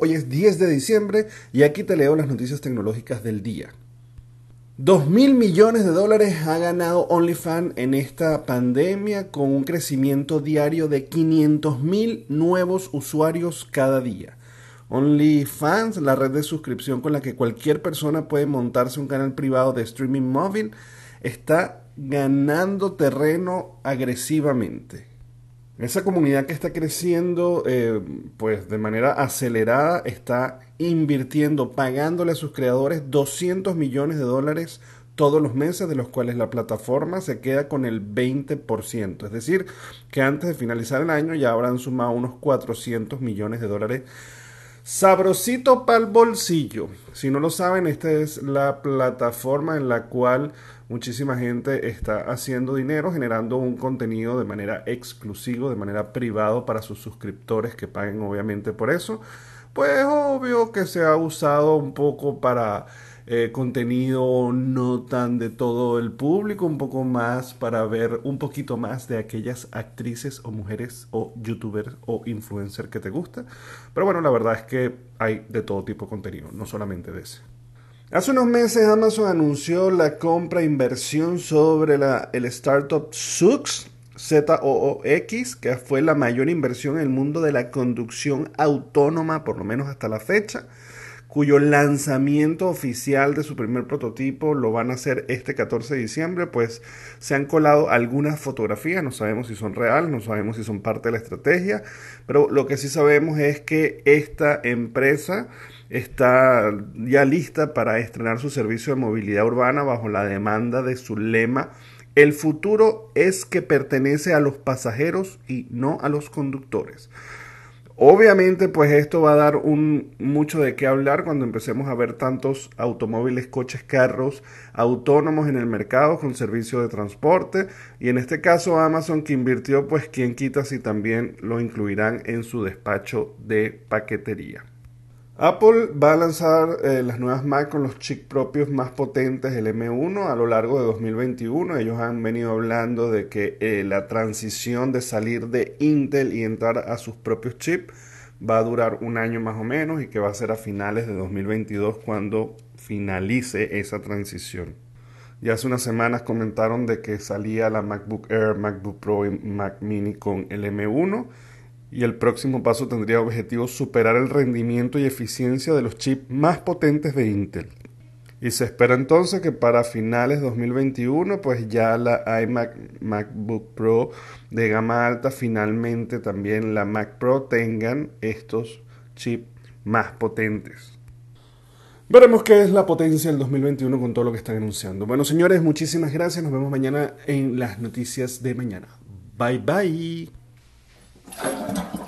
Hoy es 10 de diciembre y aquí te leo las noticias tecnológicas del día. 2 mil millones de dólares ha ganado OnlyFans en esta pandemia con un crecimiento diario de 500 mil nuevos usuarios cada día. OnlyFans, la red de suscripción con la que cualquier persona puede montarse un canal privado de streaming móvil, está ganando terreno agresivamente. Esa comunidad que está creciendo eh, pues de manera acelerada está invirtiendo, pagándole a sus creadores 200 millones de dólares todos los meses, de los cuales la plataforma se queda con el 20%. Es decir, que antes de finalizar el año ya habrán sumado unos 400 millones de dólares. Sabrosito para el bolsillo. Si no lo saben, esta es la plataforma en la cual muchísima gente está haciendo dinero generando un contenido de manera exclusiva, de manera privada para sus suscriptores que paguen obviamente por eso. Pues obvio que se ha usado un poco para eh, contenido no tan de todo el público, un poco más para ver un poquito más de aquellas actrices o mujeres o youtubers o influencers que te gusta. Pero bueno, la verdad es que hay de todo tipo de contenido, no solamente de ese. Hace unos meses Amazon anunció la compra e inversión sobre la, el startup Zoox, ZOOX, que fue la mayor inversión en el mundo de la conducción autónoma, por lo menos hasta la fecha, cuyo lanzamiento oficial de su primer prototipo lo van a hacer este 14 de diciembre, pues se han colado algunas fotografías, no sabemos si son reales, no sabemos si son parte de la estrategia, pero lo que sí sabemos es que esta empresa está ya lista para estrenar su servicio de movilidad urbana bajo la demanda de su lema el futuro es que pertenece a los pasajeros y no a los conductores. Obviamente, pues esto va a dar un, mucho de qué hablar cuando empecemos a ver tantos automóviles, coches, carros autónomos en el mercado con servicio de transporte. Y en este caso Amazon que invirtió, pues quién quita si también lo incluirán en su despacho de paquetería. Apple va a lanzar eh, las nuevas Mac con los chips propios más potentes del M1 a lo largo de 2021. Ellos han venido hablando de que eh, la transición de salir de Intel y entrar a sus propios chips va a durar un año más o menos y que va a ser a finales de 2022 cuando finalice esa transición. Ya hace unas semanas comentaron de que salía la MacBook Air, MacBook Pro y Mac Mini con el M1 y el próximo paso tendría objetivo superar el rendimiento y eficiencia de los chips más potentes de Intel. Y se espera entonces que para finales de 2021 pues ya la iMac MacBook Pro de gama alta finalmente también la Mac Pro tengan estos chips más potentes. Veremos qué es la potencia del 2021 con todo lo que están anunciando. Bueno, señores, muchísimas gracias. Nos vemos mañana en las noticias de mañana. Bye bye. Thank you.